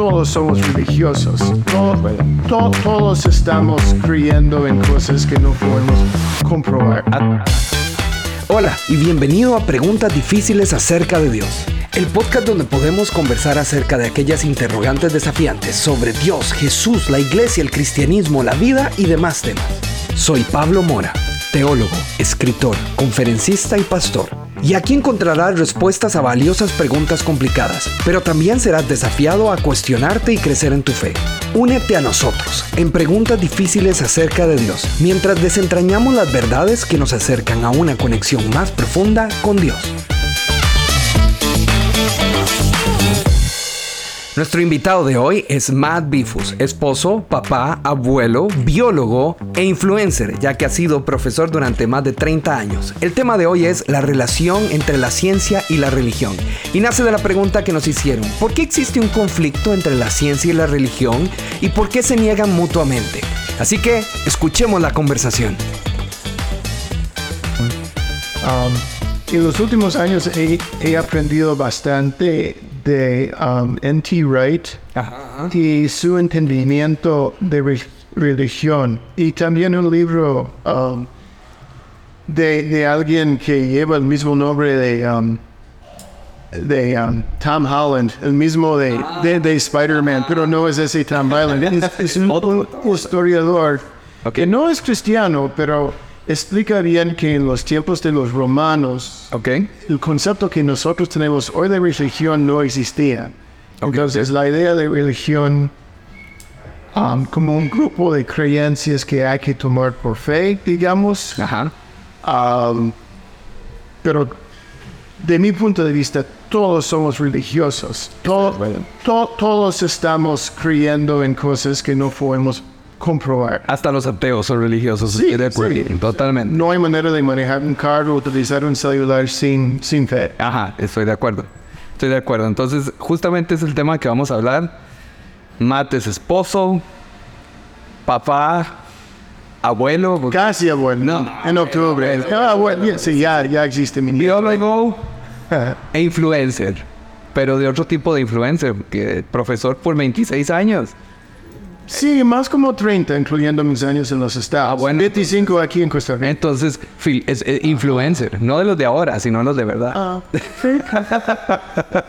todos somos religiosos. Todo- to- todos estamos creyendo en cosas que no podemos comprobar. Hola y bienvenido a Preguntas Difíciles acerca de Dios, el podcast donde podemos conversar acerca de aquellas interrogantes desafiantes sobre Dios, Jesús, la iglesia, el cristianismo, la vida y demás temas. Soy Pablo Mora, teólogo, escritor, conferencista y pastor. Y aquí encontrarás respuestas a valiosas preguntas complicadas, pero también serás desafiado a cuestionarte y crecer en tu fe. Únete a nosotros en preguntas difíciles acerca de Dios, mientras desentrañamos las verdades que nos acercan a una conexión más profunda con Dios. Nuestro invitado de hoy es Matt Bifus, esposo, papá, abuelo, biólogo e influencer, ya que ha sido profesor durante más de 30 años. El tema de hoy es la relación entre la ciencia y la religión. Y nace de la pregunta que nos hicieron, ¿por qué existe un conflicto entre la ciencia y la religión y por qué se niegan mutuamente? Así que escuchemos la conversación. Um, en los últimos años he, he aprendido bastante de um, N.T. Wright y su entendimiento de re- religión. Y también un libro um, de, de alguien que lleva el mismo nombre de, um, de um, Tom Holland, el mismo de, de, de Spider-Man, pero no es ese Tom Holland. Es, es un, un historiador que no es cristiano, pero explica bien que en los tiempos de los romanos, ¿Ok? el concepto que nosotros tenemos hoy de religión no existía. Entonces, la idea de religión um, como un grupo de creencias que hay que tomar por fe, digamos, Ajá. um, pero de mi punto de vista, todos somos religiosos. To- to- todos estamos creyendo en cosas que no podemos comprobar. Hasta los ateos son religiosos. Sí, de acuerdo. sí. Totalmente. No hay manera de manejar un carro o utilizar un celular sin, sin fe. Ajá, estoy de acuerdo. Estoy de acuerdo. Entonces, justamente es el tema que vamos a hablar. Matt es esposo, papá, abuelo, Casi abuelo. No. En octubre. Ah, bueno, ya- sí, ya, ya existe mi biólogo e influencer. Pero de otro tipo de influencer, que profesor por 26 años. Sí, más como 30, incluyendo mis años en los Estados. Ah, bueno. 25 aquí en Costa Rica. Entonces, fil- es, es influencer, no de los de ahora, sino los de verdad. Ah,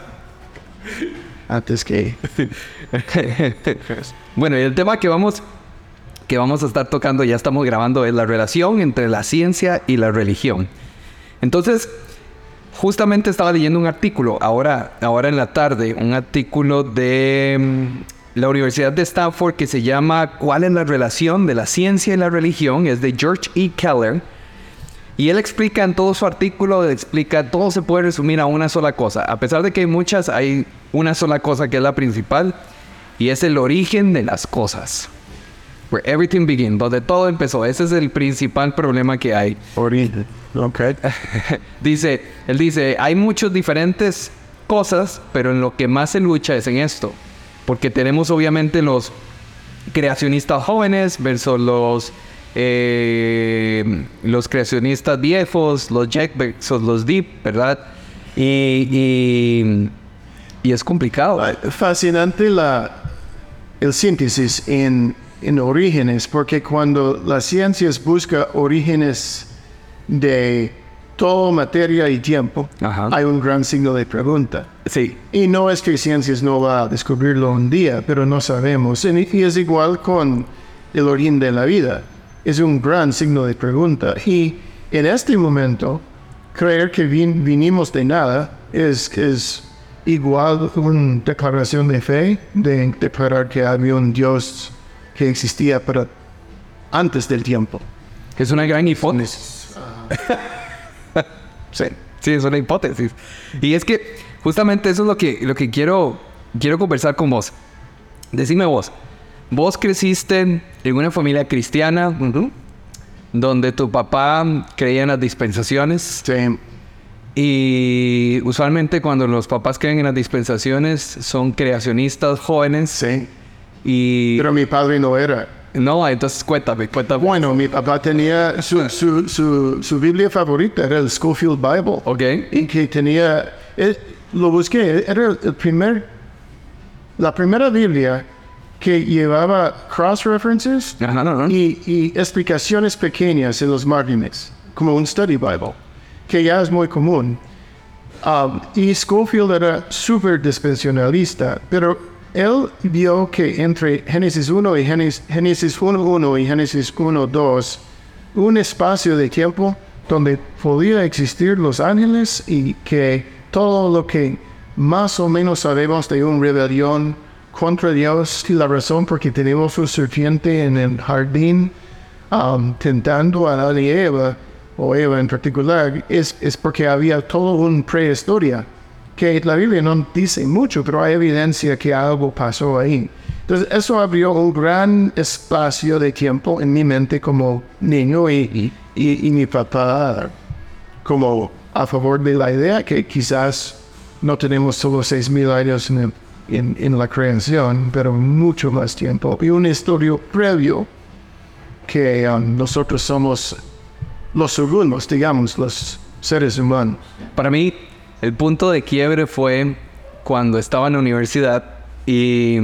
Antes que. bueno, y el tema que vamos, que vamos a estar tocando, ya estamos grabando, es la relación entre la ciencia y la religión. Entonces, justamente estaba leyendo un artículo, ahora, ahora en la tarde, un artículo de mm, la Universidad de Stanford que se llama ¿Cuál es la relación de la ciencia y la religión? Es de George E. Keller. Y él explica en todo su artículo, explica, todo se puede resumir a una sola cosa. A pesar de que hay muchas, hay una sola cosa que es la principal, y es el origen de las cosas. Where everything began, donde todo empezó. Ese es el principal problema que hay. Origen. Ok. Dice, él dice, hay muchas diferentes cosas, pero en lo que más se lucha es en esto. Porque tenemos obviamente los creacionistas jóvenes versus los, eh, los creacionistas viejos, los Jack versus los Deep, ¿verdad? Y, y, y es complicado. Fascinante la, el síntesis en, en orígenes, porque cuando las ciencias buscan orígenes de toda materia y tiempo, Ajá. hay un gran signo de pregunta. Sí, Y no es que ciencias no va a descubrirlo un día, pero no sabemos. Y y es igual con el origen de la vida. Es un gran signo de pregunta. Y en este momento, creer que vin- vinimos de nada es, es igual una declaración de fe, de declarar que había un Dios que existía para antes del tiempo. es una gran hipótesis. Sí. Sí, es una hipótesis. Y es que justamente eso es lo que, lo que quiero, quiero conversar con vos. Decime vos, vos creciste en una familia cristiana donde tu papá creía en las dispensaciones Sí. y usualmente cuando los papás creen en las dispensaciones son creacionistas jóvenes Sí. y... Pero mi padre no era. No, entonces cuéntame, cuéntame. Bueno, mi papá tenía su, su, su, su Biblia favorita, era el Schofield Bible. Ok. Y que tenía, lo busqué, era el primer, la primera Biblia que llevaba cross-references y, y, explicaciones pequeñas en los márgenes, como un study Bible, que ya es muy común. Um, y Schofield era súper dispensionalista, pero él vio que entre Génesis 1 y Génesis, Génesis 1.1 y Génesis 1.2, un espacio de tiempo donde podía existir los ángeles y que todo lo que más o menos sabemos de una rebelión contra Dios y la razón por que tenemos un serpiente en el jardín um, tentando a Eva, o Eva en particular, es, es porque había toda una prehistoria que la Biblia no dice mucho, pero hay evidencia que algo pasó ahí. Entonces eso abrió un gran espacio de tiempo en mi mente como niño y, y, y mi papá como a favor de la idea que quizás no tenemos solo seis mil años en el en, la creación, pero mucho más tiempo. Y un estudio previo que um, nosotros somos los segundos, digamos, los seres humanos. Para mí, el punto de quiebre fue cuando estaba en la universidad y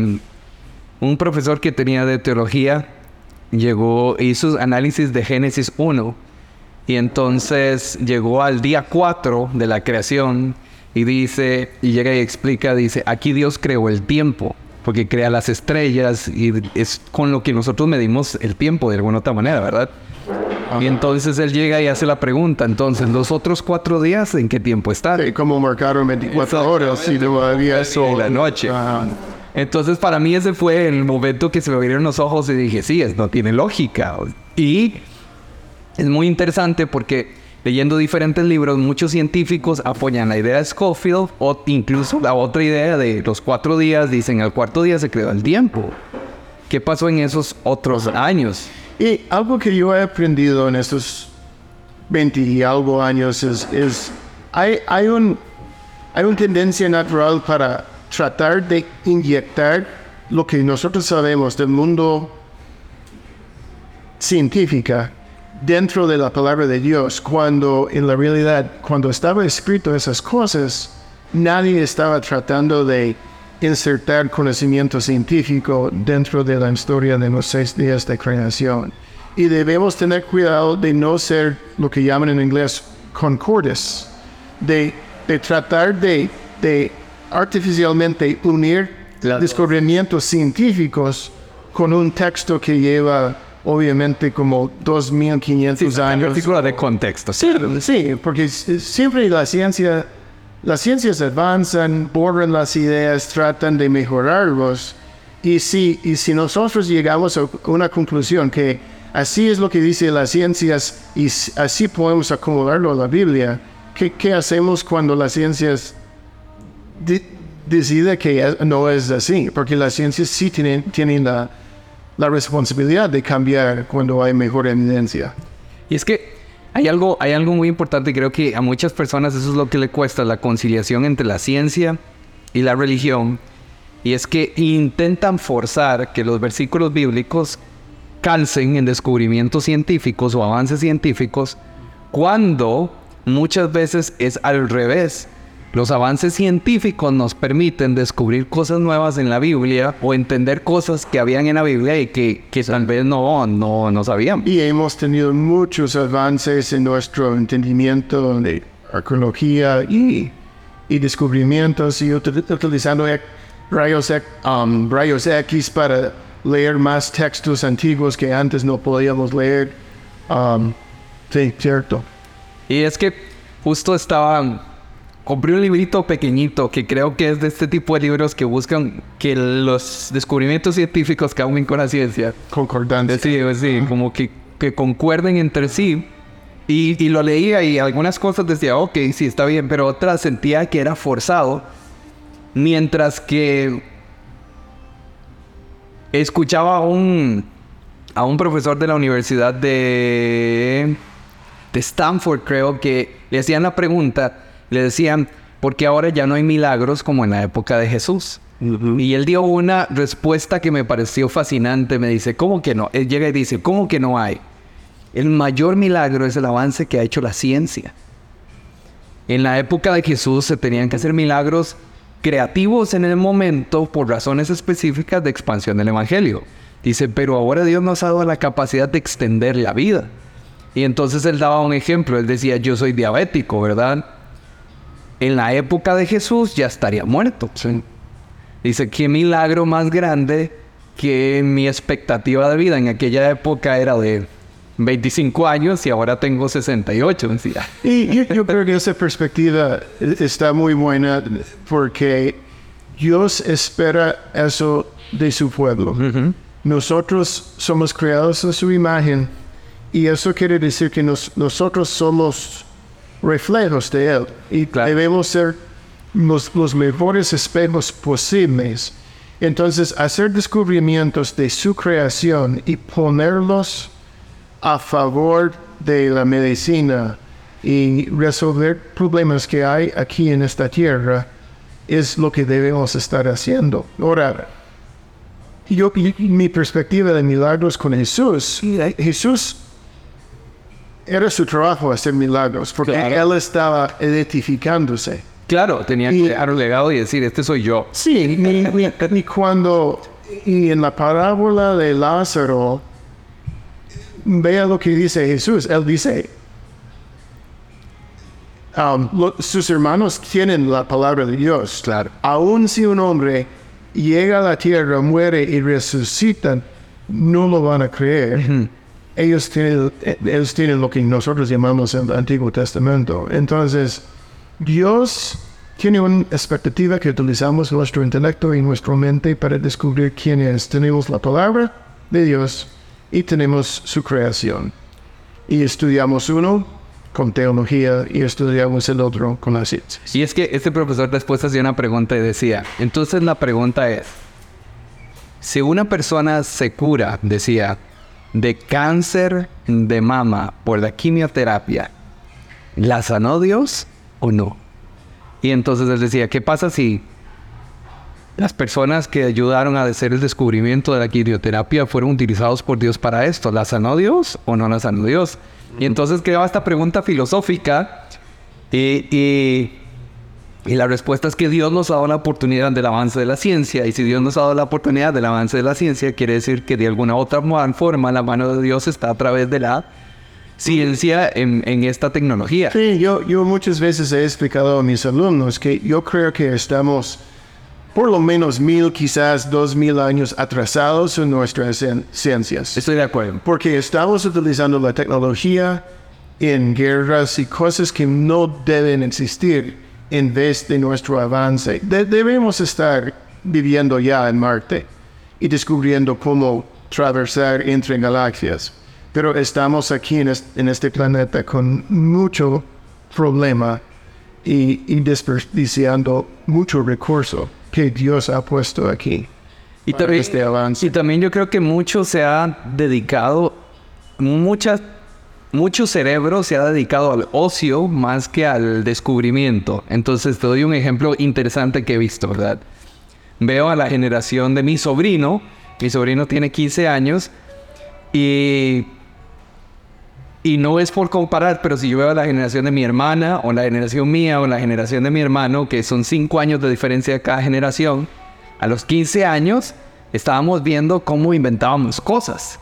un profesor que tenía de teología llegó, hizo análisis de Génesis 1 y entonces llegó al día 4 de la creación y dice, y llega y explica, dice, aquí Dios creó el tiempo, porque crea las estrellas y es con lo que nosotros medimos el tiempo de alguna otra manera, ¿verdad? Y entonces él llega y hace la pregunta, entonces, ¿los otros cuatro días en qué tiempo están? Sí, como marcaron 24 horas y no había eso. la noche. Entonces para mí ese fue el momento que se me abrieron los ojos y dije, sí, es, no tiene lógica. Y es muy interesante porque leyendo diferentes libros, muchos científicos apoyan la idea de Schofield o incluso la otra idea de los cuatro días, dicen al cuarto día se creó el tiempo. ¿Qué pasó en esos otros años? Y algo que yo he aprendido en estos 20 y algo años es, es hay, hay, un, hay una tendencia natural para tratar de inyectar lo que nosotros sabemos del mundo científico dentro de la palabra de Dios, cuando en la realidad, cuando estaba escrito esas cosas, nadie estaba tratando de insertar conocimiento científico dentro de la historia de los seis días de creación. Y debemos tener cuidado de no ser lo que llaman en inglés concordes, de, tratar de, de artificialmente unir descubrimientos científicos con un texto que lleva obviamente como 2500 sí, años. figura de contexto. Sí, sí, porque siempre la ciencia, las ciencias avanzan, borran las ideas, tratan de mejorarlos. Y si, y si nosotros llegamos a una conclusión que así es lo que dice las ciencias y así podemos acomodarlo a la Biblia, ¿qué, hacemos cuando las ciencias decide que no es así? Porque las ciencias sí tienen, tienen la la responsabilidad de cambiar cuando hay mejor evidencia. Y es que hay algo, hay algo muy importante, creo que a muchas personas eso es lo que le cuesta, la conciliación entre la ciencia y la religión. Y es que intentan forzar que los versículos bíblicos calcen en descubrimientos científicos o avances científicos cuando muchas veces es al revés. Los avances científicos nos permiten descubrir cosas nuevas en la Biblia o entender cosas que habían en la Biblia y que, que tal vez no, no, no sabíamos. Y hemos tenido muchos avances en nuestro entendimiento de arqueología y, y descubrimientos y utilizando rayos, um, rayos X para leer más textos antiguos que antes no podíamos leer. Um, sí, cierto. Y es que justo estaba compré un librito pequeñito que creo que es de este tipo de libros que buscan que los descubrimientos científicos aún con la ciencia. Concordantes. Sí, sí, como que, que concuerden entre sí. Y, y, lo leía y algunas cosas decía, ok, sí, está bien, pero otras sentía que era forzado. Mientras que escuchaba a un, a un profesor de la universidad de, de Stanford, creo que le hacían la pregunta, le decían, porque ahora ya no hay milagros como en la época de Jesús. Y él dio una respuesta que me pareció fascinante. Me dice, ¿cómo que no? Él llega y dice, ¿cómo que no hay? El mayor milagro es el avance que ha hecho la ciencia. En la época de Jesús se tenían que hacer milagros creativos en el momento por razones específicas de expansión del Evangelio. Dice, pero ahora Dios nos ha dado la capacidad de extender la vida. Y entonces él daba un ejemplo, él decía, yo soy diabético, ¿verdad? En la época de Jesús ya estaría muerto. Dice, qué milagro más grande que mi expectativa de vida en aquella época era de 25 años y ahora tengo 68. Y yo, yo creo que esa perspectiva está muy buena porque Dios espera eso de su pueblo. Nosotros somos creados en su imagen y eso quiere decir que nosotros somos reflejos de Él y debemos ser los, los mejores espejos posibles. Entonces, hacer descubrimientos de su creación y ponerlos a favor de la medicina y resolver problemas que hay aquí en esta tierra es lo que debemos estar haciendo. Ahora, yo, mi perspectiva de milagros con Jesús, Jesús era su trabajo hacer milagros, porque él estaba identificándose. Claro, tenía que dejar un legado y decir, este soy yo. Sí, y, cuando, y en la parábola de Lázaro, vea lo que dice Jesús. Él dice, um, sus hermanos tienen la palabra de Dios. Claro. Aun si un hombre llega a la tierra, muere y resucita, no lo van a creer. Ellos, tienen, ellos tienen lo que nosotros llamamos el Antiguo Testamento. Entonces, Dios tiene una expectativa que utilizamos nuestro intelecto y nuestra mente para descubrir quién es. Tenemos la palabra de Dios y tenemos su creación. Y estudiamos uno con teología y estudiamos el otro con la ciencia. Y es que este profesor después hacía una pregunta y decía, entonces la pregunta es, si una persona se cura, decía, de cáncer de mama por la quimioterapia, ¿la sanó Dios o no? Y entonces él decía, ¿qué pasa si las personas que ayudaron a hacer el descubrimiento de la quimioterapia fueron utilizados por Dios para esto? ¿La sanó Dios o no la sanó Dios? Y entonces quedaba esta pregunta filosófica y, y, la respuesta es que Dios nos ha dado la oportunidad del avance de la ciencia y si Dios nos ha dado la oportunidad del avance de la ciencia quiere decir que de alguna otra forma la mano de Dios está a través de la ciencia en, en, esta tecnología. Sí, yo, yo muchas veces he explicado a mis alumnos que yo creo que estamos por lo menos mil, quizás dos mil años atrasados en nuestras ciencias. Estoy de acuerdo. Porque estamos utilizando la tecnología en guerras y cosas que no deben existir en vez de nuestro avance. debemos estar viviendo ya en Marte y descubriendo cómo atravesar entre galaxias. Pero estamos aquí en, este planeta con mucho problema y, desperdiciando mucho recurso que Dios ha puesto aquí. Y también, este avance. y también yo creo que mucho se ha dedicado, muchas, mucho cerebro se ha dedicado al ocio más que al descubrimiento. Entonces te doy un ejemplo interesante que he visto, ¿verdad? Veo a la generación de mi sobrino, mi sobrino tiene 15 años y y no es por comparar, pero si yo veo la generación de mi hermana, o la generación mía, o la generación de mi hermano, que son cinco años de diferencia de cada generación, a los 15 años estábamos viendo cómo inventábamos cosas.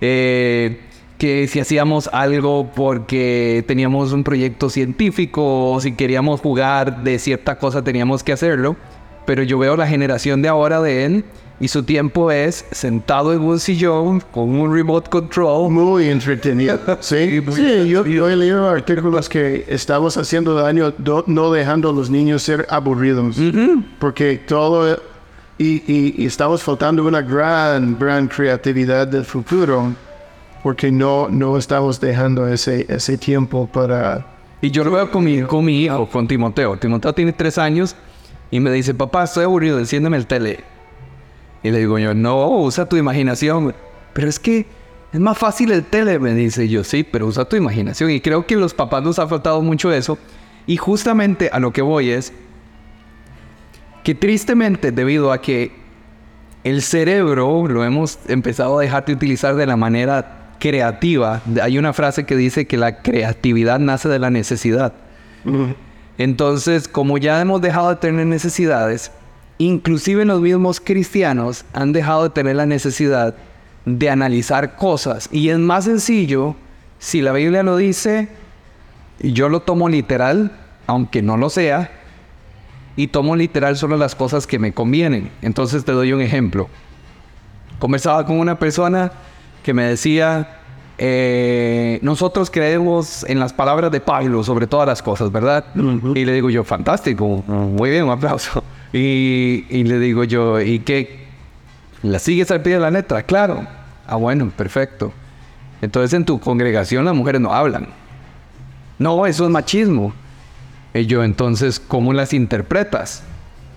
Eh, que si hacíamos algo porque teníamos un proyecto científico o si queríamos jugar de cierta cosa teníamos que hacerlo. Pero yo veo la generación de ahora de él y su tiempo es sentado en un sillón con un remote control. Muy entretenido. Sí, sí yo, he leído artículos que estamos haciendo daño no dejando a los niños ser aburridos. Porque todo... Y, y, estamos faltando una gran, gran creatividad del futuro porque no, no estamos dejando ese, ese tiempo para... Y yo lo veo con mi, con mi hijo, con Timoteo. Timoteo tiene tres años y me dice, papá, estoy aburrido, enciéndeme el tele. Y le digo yo, no, usa tu imaginación. Pero es que es más fácil el tele, me dice yo, sí, pero usa tu imaginación. Y creo que los papás nos ha faltado mucho eso. Y justamente a lo que voy es que tristemente debido a que el cerebro lo hemos empezado a dejar de utilizar de la manera creativa, hay una frase que dice que la creatividad nace de la necesidad. Entonces, como ya hemos dejado de tener necesidades, inclusive los mismos cristianos han dejado de tener la necesidad de analizar cosas. Y es más sencillo, si la Biblia lo dice, yo lo tomo literal, aunque no lo sea, y tomo literal solo las cosas que me convienen. Entonces te doy un ejemplo. Conversaba con una persona que me decía, eh, nosotros creemos en las palabras de Pablo sobre todas las cosas, ¿verdad? Y le digo yo, fantástico, muy bien, un aplauso. Y, y le digo yo, ¿y qué? ¿La sigues al pie de la letra? Claro. Ah, bueno, perfecto. Entonces en tu congregación las mujeres no hablan. No, eso es machismo. Y yo, entonces, ¿cómo las interpretas?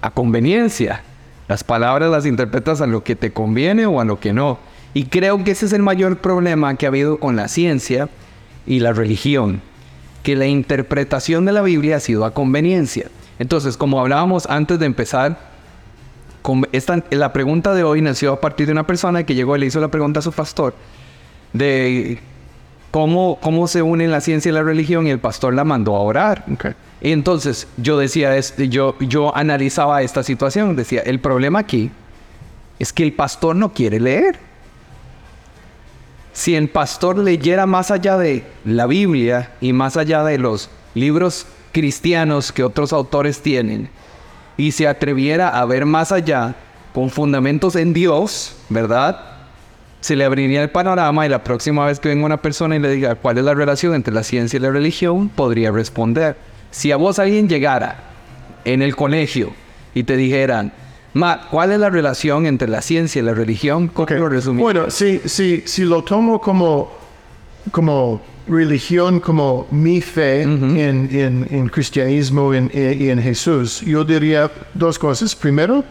A conveniencia. Las palabras las interpretas a lo que te conviene o a lo que no. Y creo que ese es el mayor problema que ha habido con la ciencia y la religión, que la interpretación de la Biblia ha sido a conveniencia. Entonces, como hablábamos antes de empezar, esta, la pregunta de hoy nació a partir de una persona que llegó y le hizo la pregunta a su pastor de cómo, cómo se unen la ciencia y la religión y el pastor la mandó a orar. Y entonces yo decía, yo, yo analizaba esta situación, decía, el problema aquí es que el pastor no quiere leer si el pastor leyera más allá de la Biblia y más allá de los libros cristianos que otros autores tienen, y se atreviera a ver más allá con fundamentos en Dios, ¿verdad? Se le abriría el panorama y la próxima vez que venga una persona y le diga cuál es la relación entre la ciencia y la religión, podría responder. Si a vos alguien llegara en el colegio y te dijeran, Ma, ¿cuál es la relación entre la ciencia y la religión? ¿Cómo lo Bueno, si, si, si lo tomo como, como religión, como mi fe en, en, en, cristianismo en, y en Jesús, yo diría dos cosas. Primero,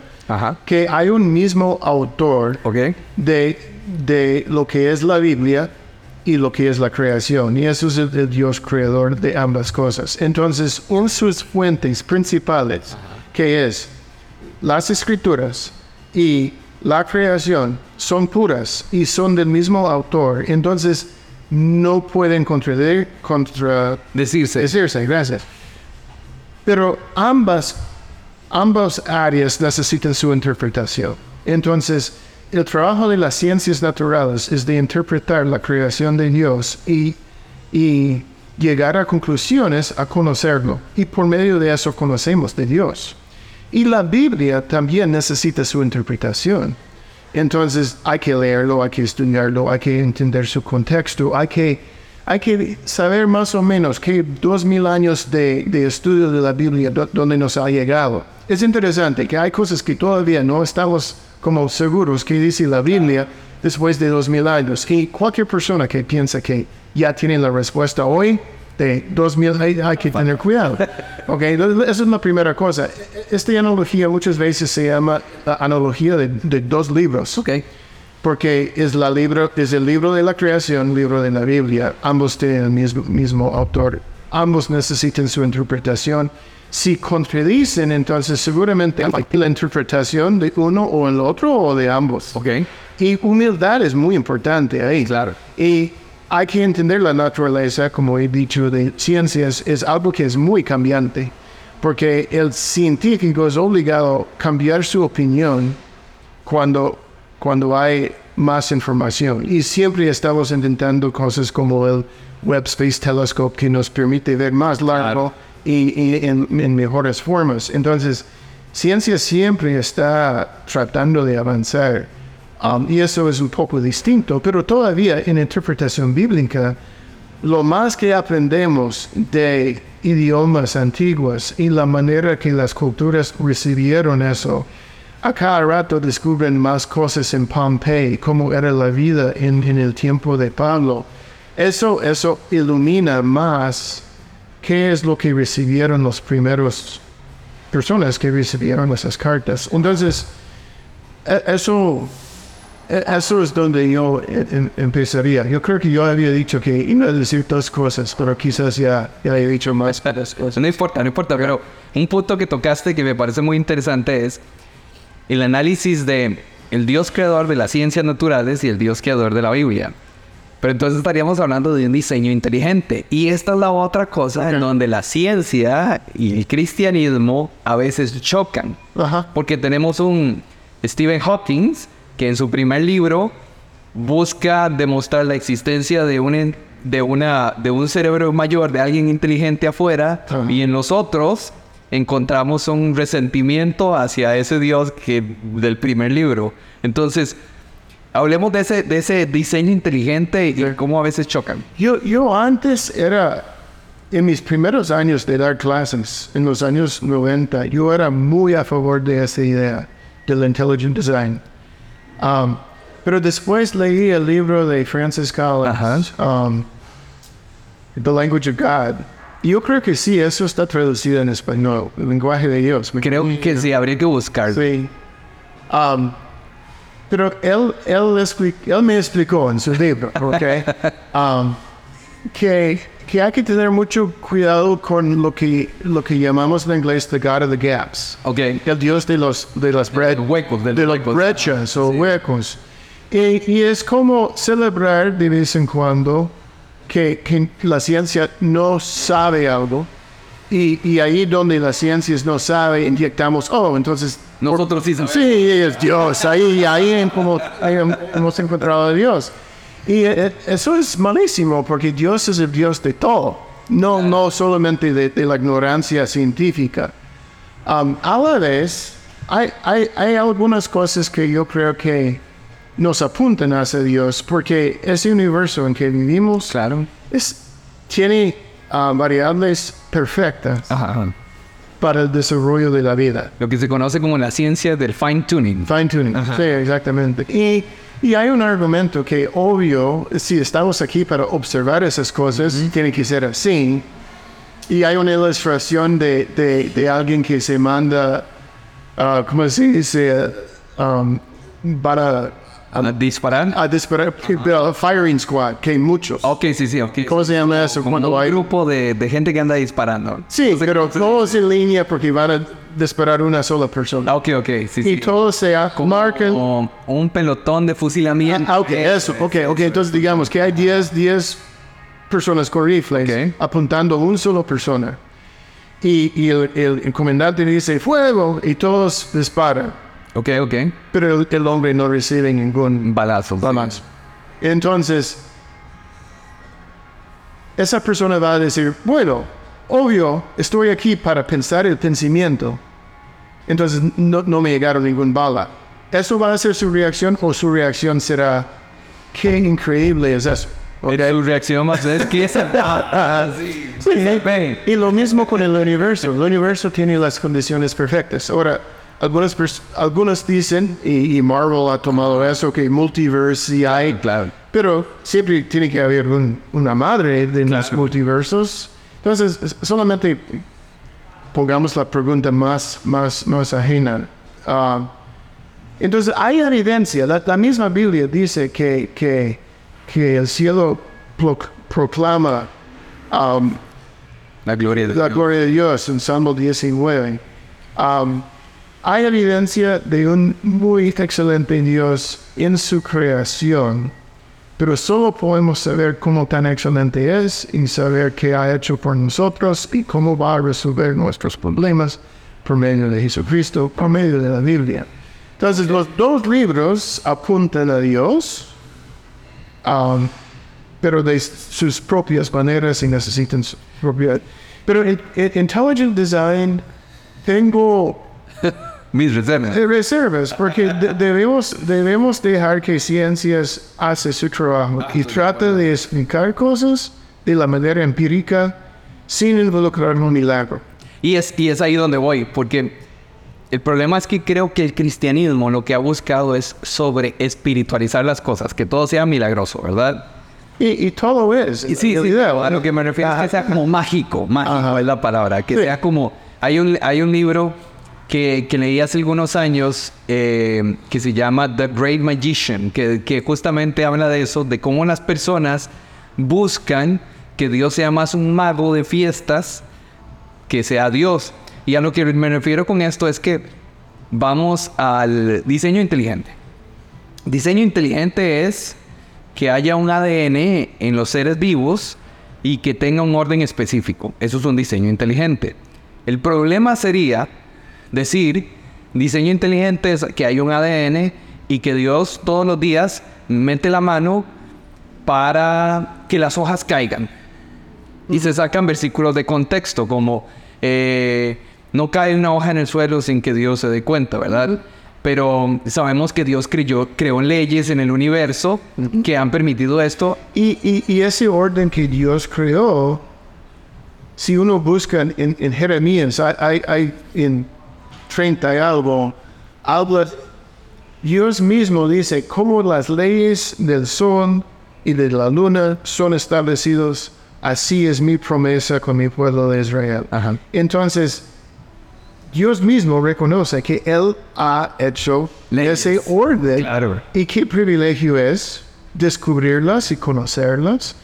que hay un mismo autor de, de lo que es la Biblia y lo que es la creación. Y eso es el, Dios creador de ambas cosas. Entonces, una de sus fuentes principales, que es las escrituras y la creación son puras y son del mismo autor, entonces no pueden contradecirse. contra decirse. gracias. Pero ambas, ambas áreas necesitan su interpretación. Entonces, el trabajo de las ciencias naturales es de interpretar la creación de Dios y, y llegar a conclusiones a conocerlo. Y por medio de eso conocemos de Dios. Y la Biblia también necesita su interpretación. Entonces hay que leerlo, hay que estudiarlo, hay que entender su contexto, hay que, hay que saber más o menos qué dos mil años de, de estudio de la Biblia donde nos ha llegado. Es interesante que hay cosas que todavía no estamos como seguros que dice la Biblia después de dos mil años. Y cualquier persona que piensa que ya tiene la respuesta hoy, de 2000 hay, hay que tener cuidado. Ok, esa es la primera cosa. Esta analogía muchas veces se llama la analogía de, de dos libros. Ok. Porque es, la libro, es el libro de la creación, libro de la Biblia. Ambos tienen el mismo, mismo autor. Ambos necesitan su interpretación. Si contradicen, entonces seguramente hay la interpretación de uno o el otro o de ambos. Ok. Y humildad es muy importante ahí. Claro. Y hay que entender la naturaleza, como he dicho, de ciencias, es algo que es muy cambiante, porque el científico es obligado a cambiar su opinión cuando, cuando hay más información. Y siempre estamos intentando cosas como el Webb Space Telescope, que nos permite ver más largo y, en, en mejores formas. Entonces, ciencia siempre está tratando de avanzar. Um, y eso es un poco distinto, pero todavía en interpretación bíblica, lo más que aprendemos de idiomas antiguos y la manera que las culturas recibieron eso, a cada rato descubren más cosas en Pompey, cómo era la vida en, en el tiempo de Pablo. Eso, eso ilumina más qué es lo que recibieron los primeros personas que recibieron esas cartas. Entonces, e, eso eso es donde yo eh, em, empezaría. Yo creo que yo había dicho que iba a decir dos cosas, pero quizás ya, ya he dicho más. No importa, no importa, pero un punto que tocaste que me parece muy interesante es el análisis de el Dios creador de las ciencias naturales y el Dios creador de la Biblia. Pero entonces estaríamos hablando de un diseño inteligente. Y esta es la otra cosa en donde la ciencia y el cristianismo a veces chocan. Ajá. Porque tenemos un Stephen Hawking que en su primer libro busca demostrar la existencia de un, de una, de un cerebro mayor, de alguien inteligente afuera, y en nosotros encontramos un resentimiento hacia ese Dios que del primer libro. Entonces, hablemos de ese, de ese diseño inteligente y cómo a veces chocan. Yo, yo antes era, en mis primeros años de dar clases, en los años 90, yo era muy a favor de esa idea del intelligent design. Um, pero después leí el libro de Francis Collins, um, The Language of God. Yo creo que sí, eso está traducido en español, el lenguaje de Dios. Creo que sí, habría que buscar. Sí. Um, pero él, él, expli- él me explicó en su libro, ¿ok? Um, que, que hay que tener mucho cuidado con lo que, lo que llamamos en inglés the God of the gaps. Ok. El Dios de, los, de las bre- los huecos, de de las huecos. brechas o huecos. Y, y es como celebrar de vez en cuando que, que la ciencia no sabe algo. Y, y ahí donde la ciencia no sabe, inyectamos, oh, entonces Nosotros sí sabemos. Sí, es Dios. Ahí, ahí, como, ahí hemos encontrado a Dios. Y eh, eso es malísimo porque Dios es el Dios de todo, no, no solamente de, de la ignorancia científica. Um, a la vez, hay, hay, hay algunas cosas que yo creo que nos apuntan hacia Dios porque ese universo en que vivimos Claro. es, tiene ah, variables perfectas Ajá. para el desarrollo de la vida. Lo que se conoce como la ciencia del fine tuning. Fine tuning, sí, exactamente. Y, y hay un argumento que, obvio, si estamos aquí para observar esas cosas, tiene que ser así. Y hay una ilustración de, de, de alguien que se manda, ah, ¿cómo se dice? Um, para A disparar. a disparar, pero firing squad, que hay muchos. Ok, sí, sí, ok. ¿Cómo se llama eso? Como Cuando un hay grupo de, de gente que anda disparando. Sí, pero todos en línea porque van a disparar una sola persona. Ah, Ok, ok, sí, Y sí. todos se marcan. Como un pelotón de fusilamiento. Ah, ok, eso, ok, ok. Entonces digamos que hay 10, 10 personas con rifles Ok. apuntando a una sola persona. Y, y el, el- el comandante dice fuego y todos disparan. Ok, ok. Pero el, el hombre no recibe ningún Balazo. balazo. Entonces, esa persona va a decir, bueno, obvio, estoy aquí para pensar el pensamiento. Entonces no, no me llegaron ningún bala. ¿Eso va a ser su reacción o su reacción será, qué increíble es eso? Era su reacción más es que esa. sí. Sí, Ve. y lo mismo con el universo. El universo tiene las condiciones perfectas. Ahora, algunas, algunos dicen, y, y Marvel ha tomado eso, que multiverse y hay, Claro. pero siempre tiene que haber un- una madre de los multiversos. Entonces, es- solamente pongamos la pregunta más, más, más ajena. Ah, entonces, hay evidencia. La, la misma Biblia dice que, que, que el cielo pro- proclama um, La gloria de la Dios. gloria de Dios en Salmo 19. Um, hay evidencia de un muy excelente Dios en su creación, pero solo podemos saber cómo tan excelente es y saber qué ha hecho por nosotros y cómo va a resolver nuestros problemas por medio de Jesucristo, por medio de la Biblia. Entonces, los dos libros apuntan a Dios, um, pero de sus propias maneras y necesitan su propia... Pero en, en Intelligent Design tengo Mis reservas. eh, reservas porque de- debemos, debemos dejar que ciencias hace su trabajo y trata de explicar cosas de la manera empírica sin involucrar un milagro. Y es, y es ahí donde voy, porque el problema es que creo que el cristianismo lo que ha buscado es sobre espiritualizar las cosas, que todo sea milagroso, ¿verdad? Y, y todo es. Y sí, sí, a lo que me refiero es que sea como mágico, mágico Ajá. es la palabra, que Sí. sea como, hay un, hay un libro que, leí hace algunos años eh, que se llama The Great Magician, que, que justamente habla de eso, de cómo las personas buscan que Dios sea más un mago de fiestas que sea Dios. Y a lo que me refiero con esto es que vamos al diseño inteligente. Diseño inteligente es que haya un ADN en los seres vivos y que tenga un orden específico. Eso es un diseño inteligente. El problema sería decir, diseño inteligente es que hay un ADN y que Dios todos los días mete la mano para que las hojas caigan. Y se sacan versículos de contexto como eh, no cae una hoja en el suelo sin que Dios se dé cuenta, ¿verdad? Pero sabemos que Dios creó, creó leyes en el universo que han permitido esto. Y, y, y, ese orden que Dios creó, si uno busca en, en Jeremías, hay, hay, en 30 y algo, habla, Dios mismo dice cómo las leyes del sol y de la luna son establecidos, así es mi promesa con mi pueblo de Israel. Ajá. Entonces, Dios mismo reconoce que Él ha hecho Leyes. ese orden. Claro. Y qué privilegio es descubrirlas y conocerlas.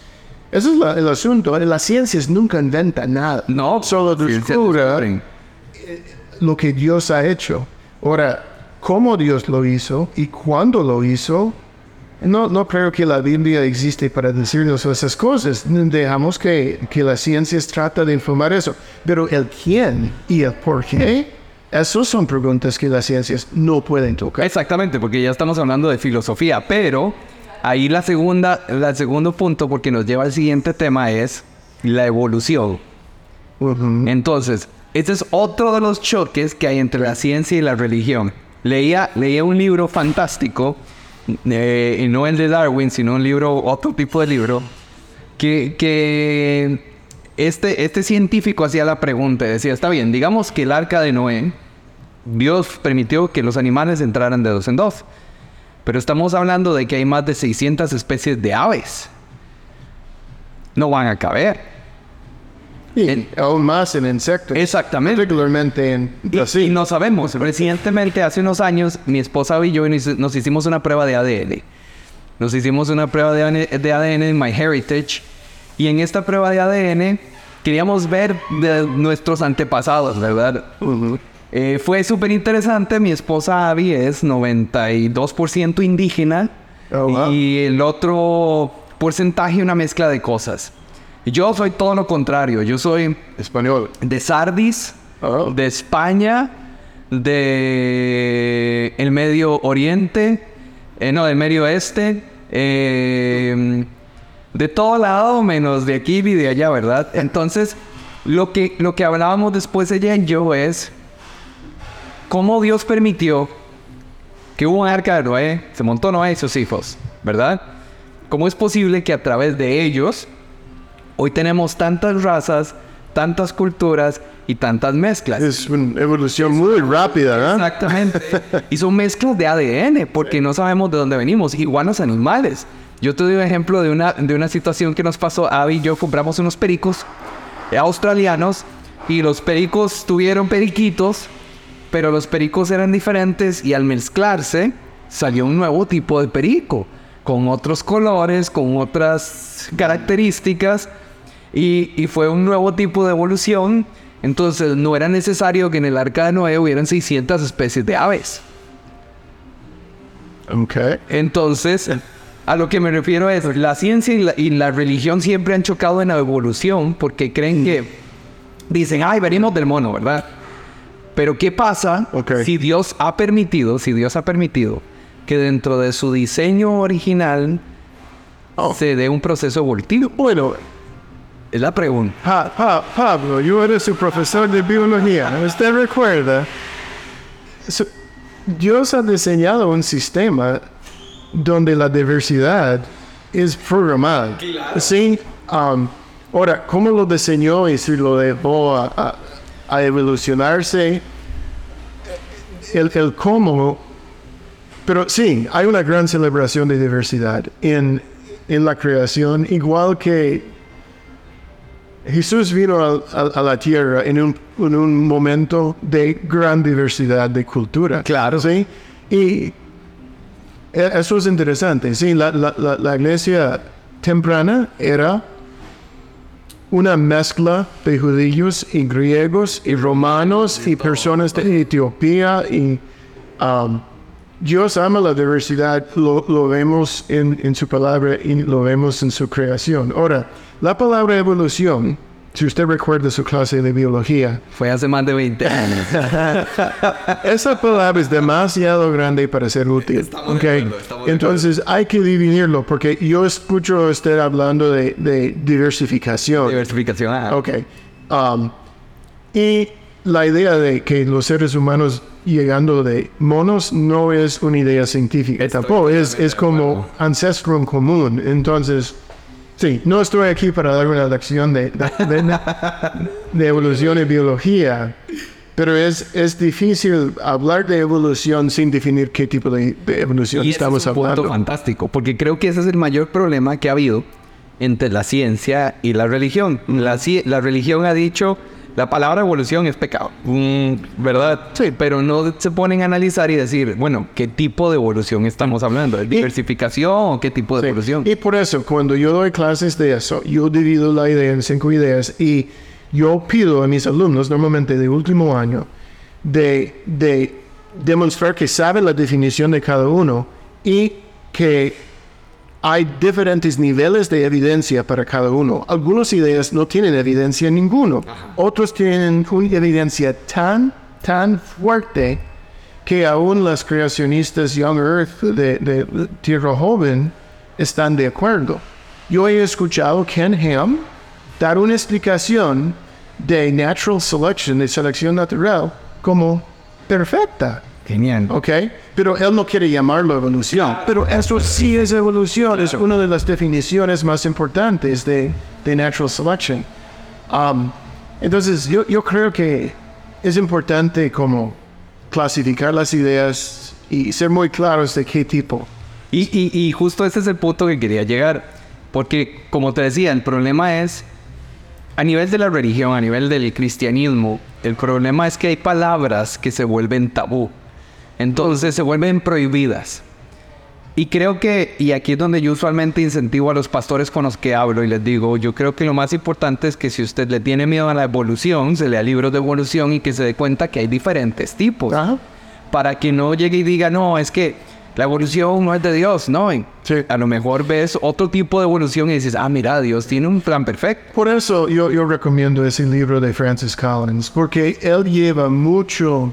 Ese es la- el asunto. Las ciencias nunca inventan nada. No, Solo descubren. Lo que Dios ha hecho. Ahora, cómo Dios lo hizo y cuándo lo hizo, no, no creo que la Biblia existe para decirnos esas cosas. Dejamos que, que las ciencias trata de informar eso. Pero el quién y el por qué, esas son preguntas que las ciencias no pueden tocar. Exactamente, porque ya estamos hablando de filosofía, pero ahí la segunda, el segundo punto, porque nos lleva al siguiente tema, es la evolución. Ujú. Entonces, este es otro de los choques que hay entre la ciencia y la religión. Leía, leía un libro fantástico, eh, y no el de Darwin, sino un libro, otro tipo de libro, que, que este, este científico hacía la pregunta, decía, está bien, digamos que el arca de Noé, Dios permitió que los animales entraran de dos en dos, pero estamos hablando de que hay más de 600 especies de aves. No van a caber. Y aún más en insectos. Exactamente. Particularmente en Y, así. y no sabemos. Recientemente, hace unos años, mi esposa y yo nos, nos hicimos una prueba de ADN. Nos hicimos una prueba de, ADN de ADN en MyHeritage. Y en esta prueba de ADN queríamos ver de nuestros antepasados, ¿verdad? Eh, fue súper interesante. Mi esposa Abby es 92% indígena. Oh, wow. Y el otro porcentaje una mezcla de cosas. Yo soy todo lo contrario. Yo soy Español. de Sardis, Oh. de España, de el Medio Oriente, eh, no, del Medio Oeste, eh, de todo lado menos de aquí y de allá, ¿verdad? Entonces, lo que, lo que hablábamos después ella y yo es cómo Dios permitió que hubo un arca de Noé, se montó Noé y sus hijos, ¿verdad? ¿Cómo es posible que a través de ellos hoy tenemos tantas razas, tantas culturas y tantas mezclas? Es una evolución muy rápida, ¿no? Exactamente. Y son mezclas de ADN, porque no sabemos de dónde venimos. Igual los animales. Yo te doy un ejemplo de una, de una situación que nos pasó. Abby y yo compramos unos pericos australianos y los pericos tuvieron periquitos, pero los pericos eran diferentes y al mezclarse salió un nuevo tipo de perico, con otros colores, con otras características y, y fue un nuevo tipo de evolución. Entonces no era necesario que en el arca de Noé hubieran 600 especies de aves. Ok. Entonces, a lo que me refiero es, la ciencia y la, y la religión siempre han chocado en la evolución porque creen que dicen, ay, venimos del mono, ¿verdad? Pero ¿qué pasa si Dios ha permitido, si Dios ha permitido que dentro de su diseño original Oh. se dé un proceso evolutivo? Bueno, Es la pregunta. Pa- Pa- Pablo, yo era su profesor de biología. ¿Usted recuerda? Su- Dios ha diseñado un sistema donde la diversidad es programada. Sí. um, ahora, ¿cómo lo diseñó y si lo dejó a, a- a evolucionarse? El, el cómo. Pero sí, hay una gran celebración de diversidad en, en la creación, igual que Jesús vino a, la tierra en un, en un momento de gran diversidad de cultura. Claro. ¿sí? Y e- eso es interesante. Sí, la, la- la- la iglesia temprana era una mezcla de judíos y griegos y romanos y personas de Etiopía y um, Dios ama la diversidad, lo, lo vemos en, en su palabra y lo vemos en su creación. Ahora, la palabra evolución, si usted recuerda su clase de biología, Fue hace más de 20 años. esa palabra es demasiado grande para ser útil. Estamos de ¿ok? acuerdo, estamos de Entonces hay que dividirlo porque yo escucho a usted hablando de, de diversificación. Diversificación. ah. Ok. Um, y la idea de que los seres humanos llegando de monos no es una idea científica Estoy tampoco, es, es como acuerdo. ancestro en común. Entonces, sí, no estoy aquí para dar una lección de, de, de- de evolución y biología, pero es, es difícil hablar de evolución sin definir qué tipo de, de evolución Y estamos es un punto hablando. fantástico, porque creo que ese es el mayor problema que ha habido entre la ciencia y la religión. La, la religión ha dicho, la palabra evolución es pecado, Mm, ¿verdad? Sí. Pero no se ponen a analizar y decir, bueno, ¿qué tipo de evolución estamos hablando? ¿De diversificación o qué tipo de Sí. evolución? Y por eso, cuando yo doy clases de eso, yo divido la idea en cinco ideas y yo pido a mis alumnos, normalmente de último año, de, de demostrar que saben la definición de cada uno y que hay diferentes niveles de evidencia para cada uno. Algunas ideas no tienen evidencia ninguno. Otros tienen una evidencia tan, tan fuerte que aún las creacionistas Young Earth de, de Tierra Joven están de acuerdo. Yo he escuchado Ken Ham dar una explicación de natural selection, de selección natural, como perfecta. Genial. ¿ok? Pero él no quiere llamarlo evolución. Pero eso sí es evolución, es una de las definiciones más importantes de, de natural selection. Um, entonces, yo, yo creo que es importante como clasificar las ideas y ser muy claros de qué tipo. Y, y- y justo ese es el punto que quería llegar. Porque, como te decía, el problema es, a nivel de la religión, a nivel del cristianismo, el problema es que hay palabras que se vuelven tabú. Entonces se vuelven prohibidas. Y creo que, y aquí es donde yo usualmente incentivo a los pastores con los que hablo y les digo, yo creo que lo más importante es que si usted le tiene miedo a la evolución, se lea libros de evolución y que se dé cuenta que hay diferentes tipos Ajá. para que no llegue y diga, no, es que la evolución no es de Dios, no. Sí. A lo mejor ves otro tipo de evolución y dices, ah, mira, Dios tiene un plan perfecto. Por eso yo, yo recomiendo ese libro de Francis Collins, porque él lleva mucho,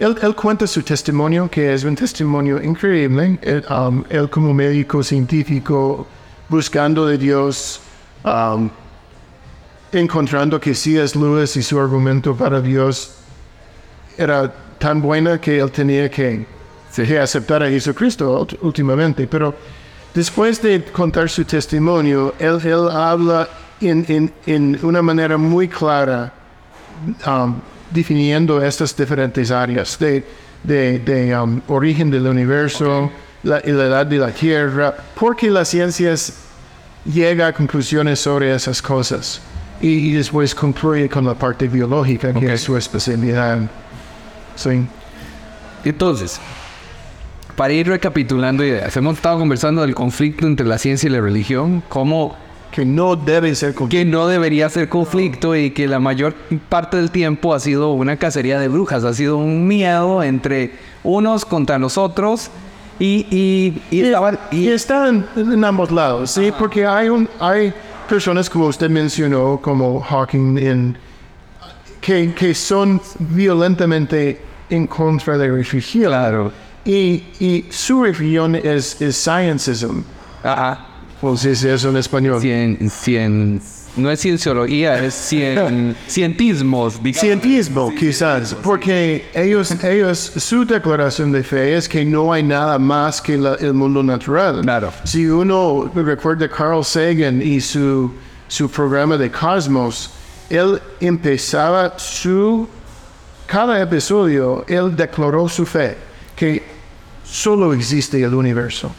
él, él cuenta su testimonio, que es un testimonio increíble, él, um, él como médico científico, buscando de Dios, um, encontrando que C.S. Lewis y su argumento para Dios era tan buena que él tenía que, que aceptar a Jesucristo últimamente. Pero después de contar su testimonio, él, él habla en, en- en una manera muy clara, um, definiendo estas diferentes áreas de, de- de, um, origen del universo, la, y la edad de la Tierra, porque las ciencias llega a conclusiones sobre esas cosas. Y, y después concluye con la parte biológica, que Ok. es su especialidad. Sí. Entonces, para ir recapitulando ideas, hemos estado conversando del conflicto entre la ciencia y la religión, cómo Que no debe ser con que no debería ser conflicto y que la mayor parte del tiempo ha sido una cacería de brujas, ha sido un miedo entre unos contra los otros y, y, y y- Y están en ambos lados, ¿sí? Porque hay, un, hay personas, como usted mencionó, como Hawking, en, que, que son violentamente en contra de religión. Claro. Y, y su religión es, es scientism. Ajá. Pues es eso en español. Cien, cien, no es cienciología, es cien, cientismos. digamos. Cientismo, quizás, porque ellos, ellos, su declaración de fe es que no hay nada más que la- el mundo natural. Claro. Si uno recuerda Carl Sagan y su, su programa de Cosmos, él empezaba su, cada episodio, él declaró su fe, que solo existe el universo.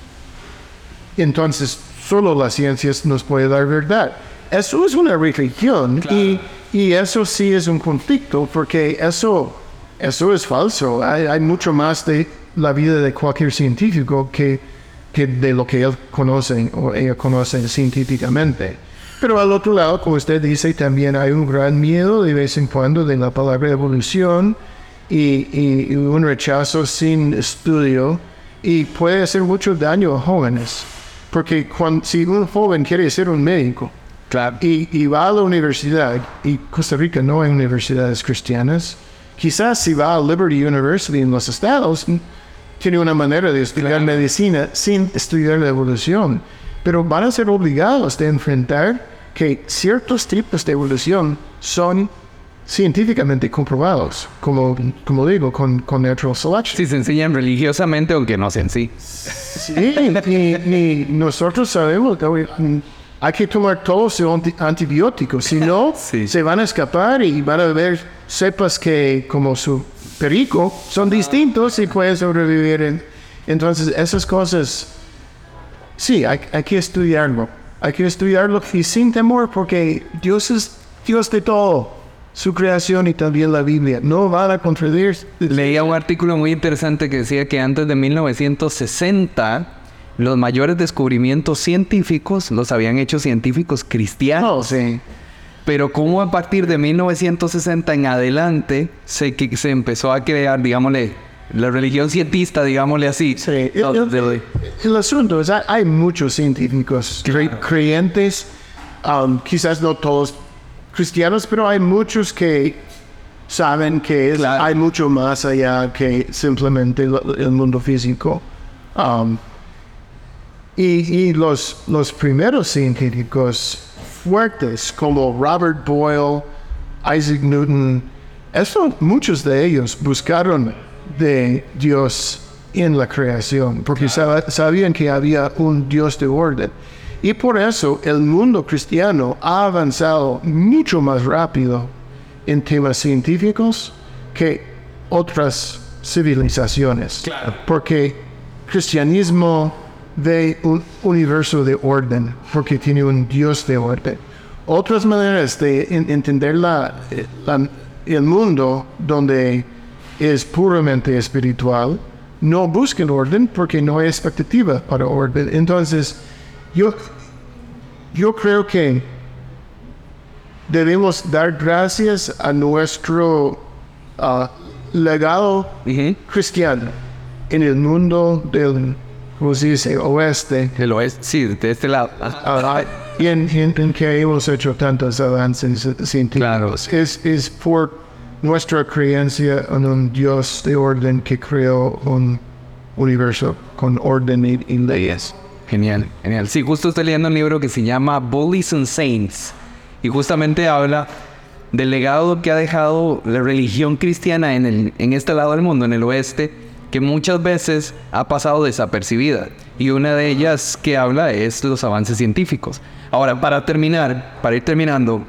Entonces, solo las ciencias nos puede dar verdad. Eso es una religión y, y eso sí es un conflicto porque eso, eso es falso. Hay, hay mucho más de la vida de cualquier científico que, que de lo que él conoce o ella conoce científicamente. Pero al otro lado, como usted dice, también hay un gran miedo de vez en cuando de la palabra evolución y, y un rechazo sin estudio y puede hacer mucho daño a jóvenes. Porque cuando, si un joven quiere ser un médico Claro. y, y va a la universidad, y Costa Rica no hay universidades cristianas, quizás si va a Liberty University en los estados, mm, tiene una manera de estudiar medicina sin estudiar la evolución. Pero van a ser obligados de enfrentar que ciertos tipos de evolución son científicamente comprobados, como, como digo, con, con natural selection. Sí, se enseñan religiosamente, aunque no sean sí. Sí, y, y nosotros sabemos que mm, hay que tomar todos los anti- antibióticos, si no, Sí. se van a escapar y van a ver cepas que, como su perico, son distintos y pueden sobrevivir. en- entonces, esas cosas, sí, hay, hay que estudiarlo. Hay que estudiarlo y sin temor, porque Dios es Dios de todo. Su creación y también la Biblia. No van a contradecir. Leía un artículo muy interesante que decía que antes de 1960 los mayores descubrimientos científicos los habían hecho científicos cristianos. sí. Pero como a partir de 1960 en adelante se, se empezó a crear, digámosle, la religión cientista, digámosle así. Sí, el, de- el- el asunto es, hay, muchos científicos cre- creyentes, um, quizás no todos cristianos, pero hay muchos que saben que es- Claro. hay mucho más allá que simplemente el mundo físico. Um, y y los, los primeros científicos fuertes como Robert Boyle, Isaac Newton, eso, muchos de ellos buscaron de Dios en la creación, porque sab- sabían que había un Dios de orden. Y por eso el mundo cristiano ha avanzado mucho más rápido en temas científicos que otras civilizaciones. Porque cristianismo ve un universo de orden, porque tiene un Dios de orden. Otras maneras de en- entender la, la- el mundo donde es puramente espiritual, no buscan orden porque no hay expectativa para orden. Entonces, yo, yo creo que debemos dar gracias a nuestro ah, legado cristiano en el mundo del, ¿cómo se dice?, oeste, El oeste, sí, de este lado. ah, y en, en- en que hemos hecho tantos avances científicos. Claro. Es, es por nuestra creencia en un Dios de orden que creó un universo con orden y, y leyes. Genial, genial. Sí, justo estoy leyendo un libro que se llama Bullies and Saints. Y justamente habla del legado que ha dejado la religión cristiana en, el, en este lado del mundo, en el oeste, que muchas veces ha pasado desapercibida. Y una de ellas que habla es los avances científicos. Ahora, para terminar, para ir terminando,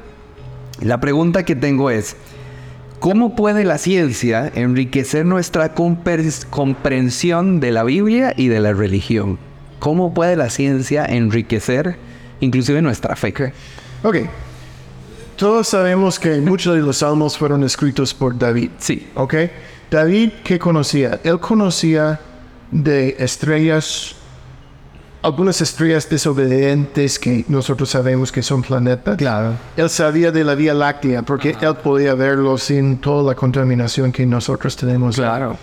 la pregunta que tengo es, ¿cómo puede la ciencia enriquecer nuestra comprensión de la Biblia y de la religión? ¿Cómo puede la ciencia enriquecer inclusive nuestra fe? Ok. Todos sabemos que muchos de los salmos fueron escritos por David. Sí, ¿Ok? David, ¿qué conocía? Él conocía de estrellas, algunas estrellas desobedientes que nosotros sabemos que son planetas. claro. Él sabía de la Vía Láctea porque él podía verlo sin toda la contaminación que nosotros tenemos. Claro.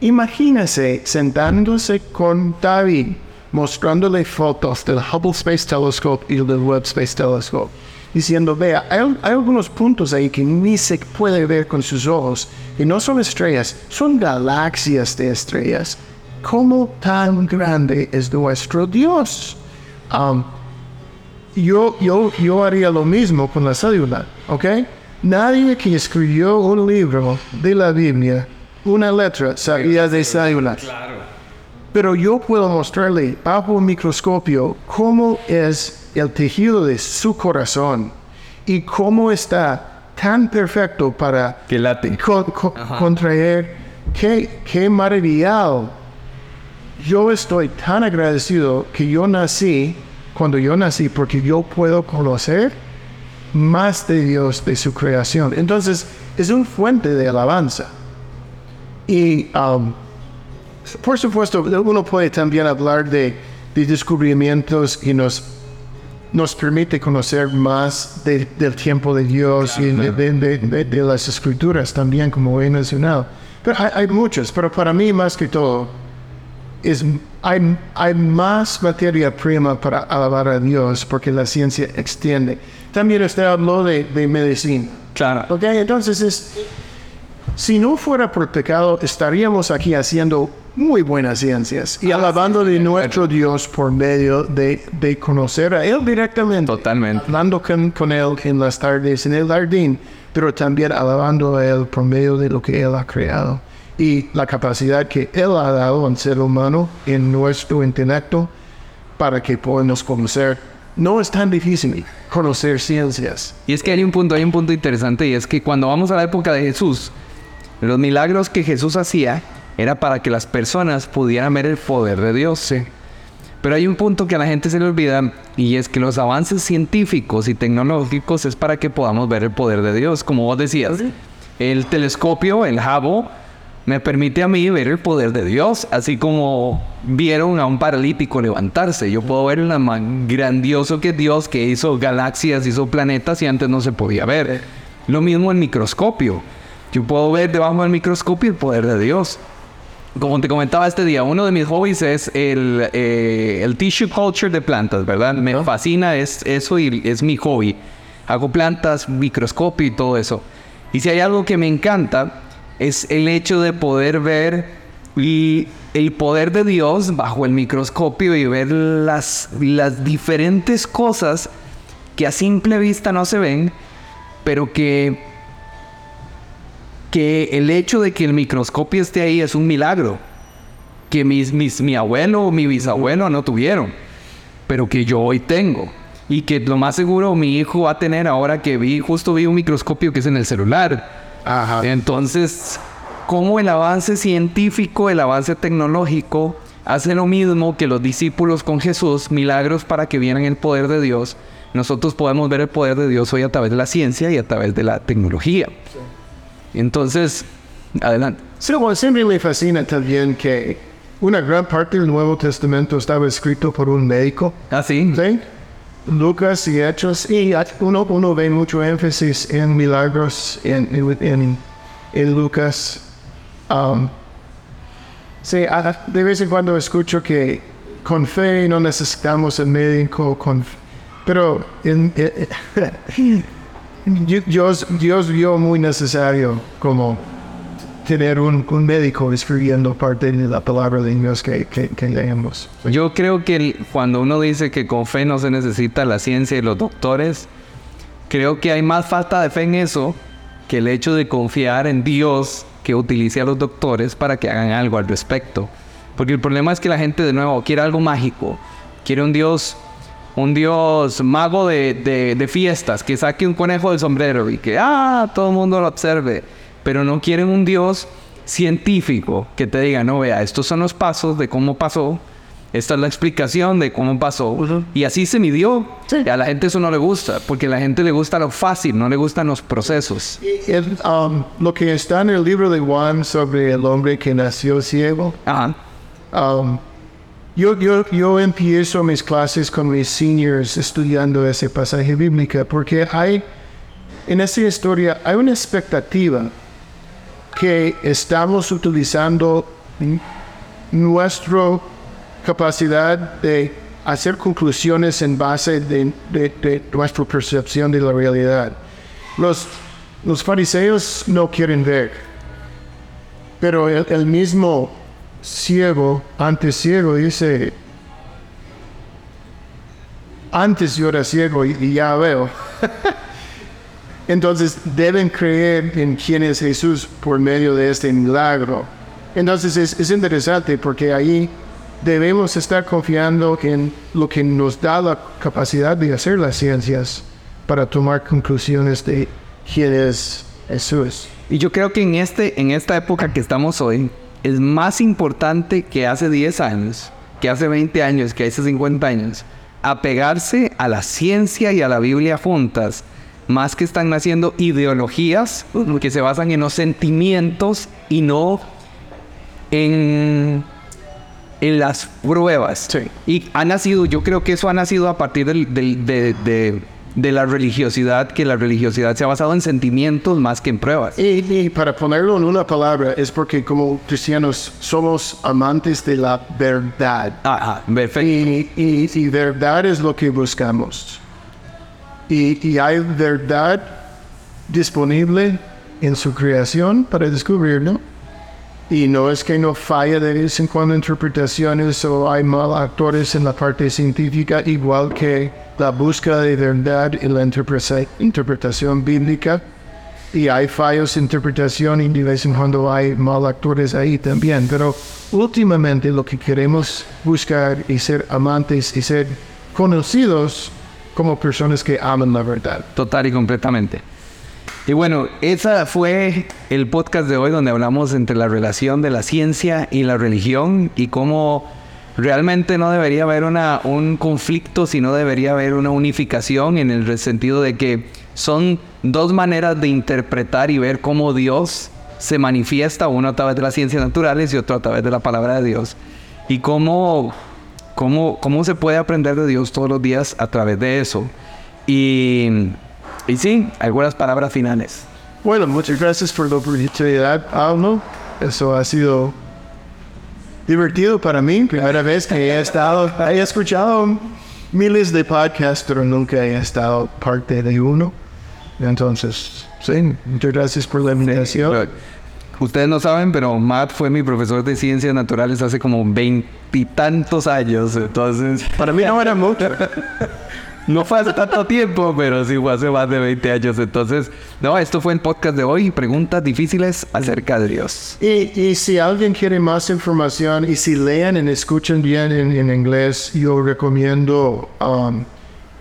Imagínese sentándose con David, mostrándole fotos del Hubble Space Telescope y del Webb Space Telescope, diciendo, vea, hay, hay algunos puntos ahí que ni se puede ver con sus ojos, y no son estrellas, son galaxias de estrellas. ¿Cómo tan grande es nuestro Dios? Um, yo, yo, yo haría lo mismo con la célula, ¿ok? Nadie que escribió un libro de la Biblia, una letra, sabía de células. Pero yo puedo mostrarle bajo un microscopio cómo es el tejido de su corazón y cómo está tan perfecto para Que late. con- con- contraer. Qué, qué maravillado. Yo estoy tan agradecido que yo nací cuando yo nací porque yo puedo conocer más de Dios, de su creación. Entonces, es un fuente de alabanza. Y, um, por supuesto, uno puede también hablar de, de descubrimientos que nos, nos permite conocer más de- del tiempo de Dios y de, de- las escrituras también, como he mencionado. Pero hay, hay muchos, pero para mí más que todo, es, hay, hay más materia prima para alabar a Dios porque la ciencia extiende. También usted habló de, de medicina. Claro. Ok, entonces es, si no fuera por pecado, estaríamos aquí haciendo muy buenas ciencias y alabando de nuestro Dios por medio de, de conocer a Él directamente. Totalmente. Hablando con, con Él en las tardes en el jardín, pero también alabando a Él por medio de lo que Él ha creado y la capacidad que Él ha dado al ser humano en nuestro intelecto para que podamos conocer. No es tan difícil conocer ciencias. Y es que hay un punto, hay un punto interesante y es que cuando vamos a la época de Jesús, los milagros que Jesús hacía era para que las personas pudieran ver el poder de Dios. Pero hay un punto que a la gente se le olvida y es que los avances científicos y tecnológicos es para que podamos ver el poder de Dios, como vos decías. El telescopio, el Hubble, me permite a mí ver el poder de Dios, así como vieron a un paralítico levantarse. Yo puedo ver lo más grandioso que Dios, que hizo galaxias, hizo planetas y antes no se podía ver. Lo mismo el microscopio. Yo puedo ver debajo del microscopio el poder de Dios. Como te comentaba este día, uno de mis hobbies es el, eh, el tissue culture de plantas, ¿verdad? Me fascina es, eso y es mi hobby. Hago plantas, microscopio y todo eso. Y si hay algo que me encanta, es el hecho de poder ver y el poder de Dios bajo el microscopio y ver las, las diferentes cosas que a simple vista no se ven, pero que, que el hecho de que el microscopio esté ahí es un milagro. Que mis, mis, mi abuelo o mi bisabuelo no tuvieron, pero que yo hoy tengo. Y que lo más seguro mi hijo va a tener ahora que vi, justo vi un microscopio que es en el celular. Ajá. Entonces, ¿cómo el avance científico, el avance tecnológico hace lo mismo que los discípulos con Jesús, milagros para que vieran el poder de Dios? Nosotros podemos ver el poder de Dios hoy a través de la ciencia y a través de la tecnología. Entonces, adelante. Sí, bueno, siempre me fascina también que una gran parte del Nuevo Testamento estaba escrito por un médico. ¿Ah, sí? ¿sí? Lucas y Hechos, y uno, uno ve mucho énfasis en milagros en, en, en Lucas. Um, sí, de vez en cuando escucho que con fe no necesitamos el médico, con, pero en- en- Dios, vio muy necesario como tener un, médico escribiendo parte de la palabra de Dios que, leemos. Yo creo que cuando uno dice que con fe no se necesita la ciencia y los doctores, creo que hay más falta de fe en eso que el hecho de confiar en Dios que utilice a los doctores para que hagan algo al respecto. Porque el problema es que la gente de nuevo quiere algo mágico, quiere un Dios, un Dios mago de, de- de fiestas, que saque un conejo del sombrero y que ah, todo el mundo lo observe, pero no quieren un Dios científico que te diga, no, vea, estos son los pasos de cómo pasó, esta es la explicación de cómo pasó. Y así se midió. Y a la gente eso no le gusta, porque a la gente le gusta lo fácil, no le gustan los procesos. El, um, lo que está en el libro de Juan sobre el hombre que nació ciego, Ajá. um, yo, yo, empiezo mis clases con mis seniors estudiando ese pasaje bíblico porque hay, en esa historia, hay una expectativa que estamos utilizando nuestra capacidad de hacer conclusiones en base de, nuestra percepción de la realidad. Los, fariseos no quieren ver, pero el mismo ciego, antes ciego, dice, antes yo era ciego y, ya veo. Entonces deben creer en quién es Jesús por medio de este milagro. Entonces es, es interesante porque ahí debemos estar confiando en lo que nos da la capacidad de hacer las ciencias para tomar conclusiones de quién es Jesús. Y yo creo que en, este, en esta época que estamos hoy, es más importante que hace 10 años, que hace 20 años, que hace 50 años, apegarse a la ciencia y a la Biblia juntas, más que están naciendo ideologías que se basan en los sentimientos y no en, en las pruebas. Sí. Y ha nacido, yo creo que eso ha nacido a partir del- del- de, de de la religiosidad, que la religiosidad se ha basado en sentimientos más que en pruebas. Y, para ponerlo en una palabra, es porque como cristianos somos amantes de la verdad. Ajá, perfecto. Y, y, verdad es lo que buscamos. Y, y hay verdad disponible en su creación para descubrirlo. Y no es que no falla de vez en cuando interpretaciones o hay mal actores en la parte científica, igual que la búsqueda de verdad y la interpretación bíblica. Y hay fallos de interpretación y de vez en cuando hay mal actores ahí también. Pero últimamente lo que queremos buscar y ser amantes y ser conocidos como personas que aman la verdad. Total y completamente. Y bueno, ese fue el podcast de hoy donde hablamos entre la relación de la ciencia y la religión y cómo realmente no debería haber una, un conflicto, sino debería haber una unificación en el sentido de que son dos maneras de interpretar y ver cómo Dios se manifiesta, uno a través de las ciencias naturales y otro a través de la palabra de Dios. Y cómo, cómo, cómo se puede aprender de Dios todos los días a través de eso. Y y sí, algunas palabras finales. Bueno, muchas gracias por la oportunidad, Pablo. Eso ha sido divertido para mí. Primera vez que he estado, he escuchado miles de podcasts, pero nunca he estado parte de uno. Entonces, sí, muchas gracias por la invitación. Ustedes no saben, pero Matt fue mi profesor de ciencias naturales hace como veintitantos años. Entonces, para mí no era mucho. No fue hace tanto tiempo, pero sí fue hace más de 20 años. Entonces, no, esto fue el podcast de hoy. Preguntas difíciles acerca de Dios. Y, si alguien quiere más información y si leen y escuchan bien en, inglés, yo recomiendo um,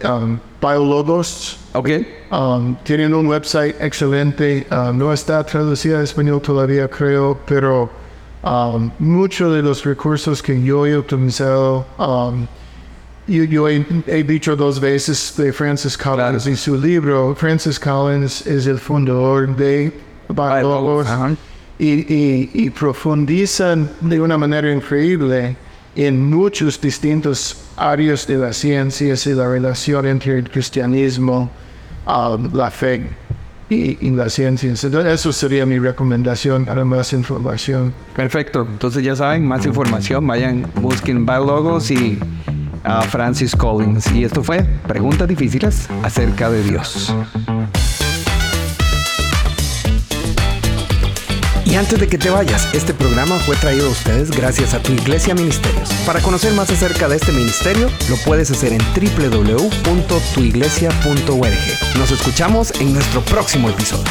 um, Biologos. Ok. Um, tienen un website excelente. Um, no está traducida a español todavía, creo, pero um, muchos de los recursos que yo he utilizado yo, he, dicho dos veces de Francis Collins y su libro. Francis Collins es el fundador de Biologos y, profundizan de una manera increíble en muchos distintos áreas de las ciencias y la relación entre el cristianismo, um, la fe y, y, las ciencias. Entonces, eso sería mi recomendación para más información. Perfecto. Entonces, ya saben, más información, vayan, busquen Biologos y a Francis Collins. Y esto fue Preguntas difíciles acerca de Dios. Y antes de que te vayas, este programa fue traído a ustedes gracias a tu Iglesia Ministerios. Para conocer más acerca de este ministerio, lo puedes hacer en www.tuiglesia.org. Nos escuchamos en nuestro próximo episodio.